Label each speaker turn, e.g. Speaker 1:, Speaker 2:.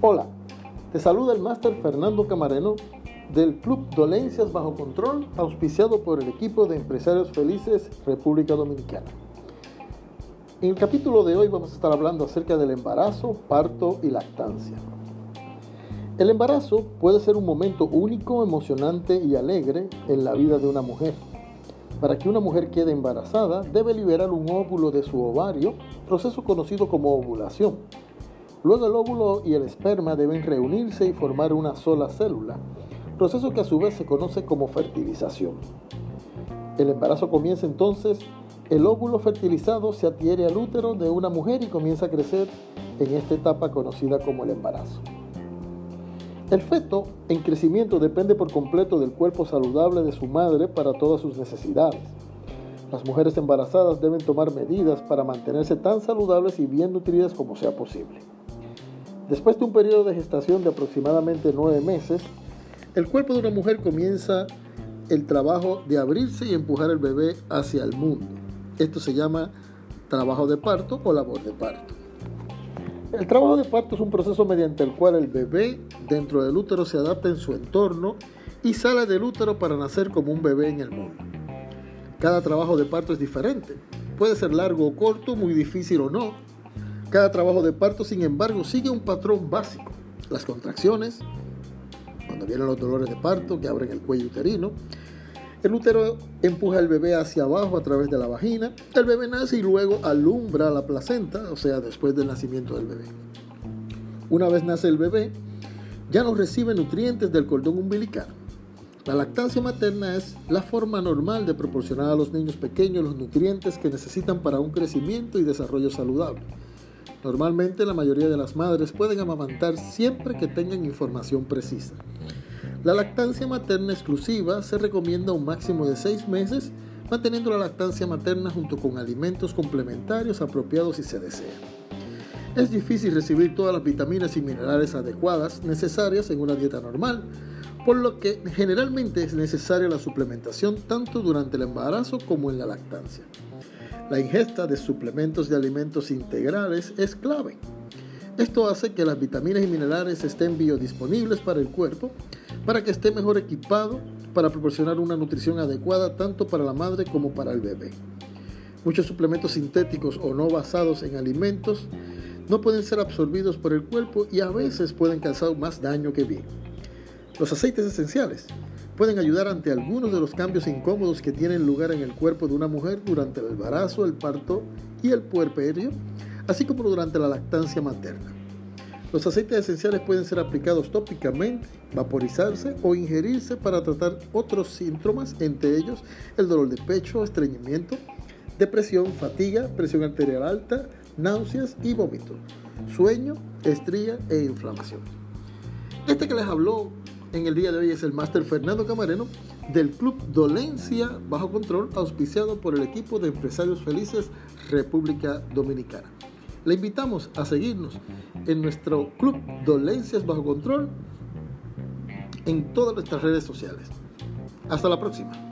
Speaker 1: Hola, te saluda el máster Fernando Camareno del Club Dolencias Bajo Control, auspiciado por el equipo de Empresarios Felices República Dominicana. En el capítulo de hoy vamos a estar hablando acerca del embarazo, parto y lactancia. El embarazo puede ser un momento único, emocionante y alegre en la vida de una mujer. Para que una mujer quede embarazada, debe liberar un óvulo de su ovario, proceso conocido como ovulación. Luego el óvulo y el esperma deben reunirse y formar una sola célula, proceso que a su vez se conoce como fertilización. El embarazo comienza entonces, el óvulo fertilizado se adhiere al útero de una mujer y comienza a crecer en esta etapa conocida como el embarazo. El feto en crecimiento depende por completo del cuerpo saludable de su madre para todas sus necesidades. Las mujeres embarazadas deben tomar medidas para mantenerse tan saludables y bien nutridas como sea posible. Después de un periodo de gestación de aproximadamente nueve meses, el cuerpo de una mujer comienza el trabajo de abrirse y empujar el bebé hacia el mundo. Esto se llama trabajo de parto o labor de parto. El trabajo de parto es un proceso mediante el cual el bebé dentro del útero se adapta en su entorno y sale del útero para nacer como un bebé en el mundo. Cada trabajo de parto es diferente. Puede ser largo o corto, muy difícil o no. Cada trabajo de parto, sin embargo, sigue un patrón básico. Las contracciones, cuando vienen los dolores de parto que abren el cuello uterino, el útero empuja al bebé hacia abajo a través de la vagina. El bebé nace y luego alumbra la placenta, o sea, después del nacimiento del bebé. Una vez nace el bebé, ya no recibe nutrientes del cordón umbilical. La lactancia materna es la forma normal de proporcionar a los niños pequeños los nutrientes que necesitan para un crecimiento y desarrollo saludable. Normalmente la mayoría de las madres pueden amamantar siempre que tengan información precisa. La lactancia materna exclusiva se recomienda un máximo de 6 meses, manteniendo la lactancia materna junto con alimentos complementarios apropiados si se desea. Es difícil recibir todas las vitaminas y minerales adecuadas necesarias en una dieta normal, por lo que generalmente es necesaria la suplementación tanto durante el embarazo como en la lactancia. La ingesta de suplementos de alimentos integrales es clave. Esto hace que las vitaminas y minerales estén biodisponibles para el cuerpo, para que esté mejor equipado para proporcionar una nutrición adecuada tanto para la madre como para el bebé. Muchos suplementos sintéticos o no basados en alimentos no pueden ser absorbidos por el cuerpo y a veces pueden causar más daño que bien. Los aceites esenciales pueden ayudar ante algunos de los cambios incómodos que tienen lugar en el cuerpo de una mujer durante el embarazo, el parto y el puerperio, así como durante la lactancia materna. Los aceites esenciales pueden ser aplicados tópicamente, vaporizarse o ingerirse para tratar otros síntomas, entre ellos el dolor de pecho, estreñimiento, depresión, fatiga, presión arterial alta, náuseas y vómito, sueño, estría e inflamación. Este que les habló en el día de hoy es el máster Fernando Camareno del Club Dolencia Bajo Control, auspiciado por el equipo de empresarios felices República Dominicana. Le invitamos a seguirnos en nuestro club Dolencias Bajo Control en todas nuestras redes sociales. Hasta la próxima.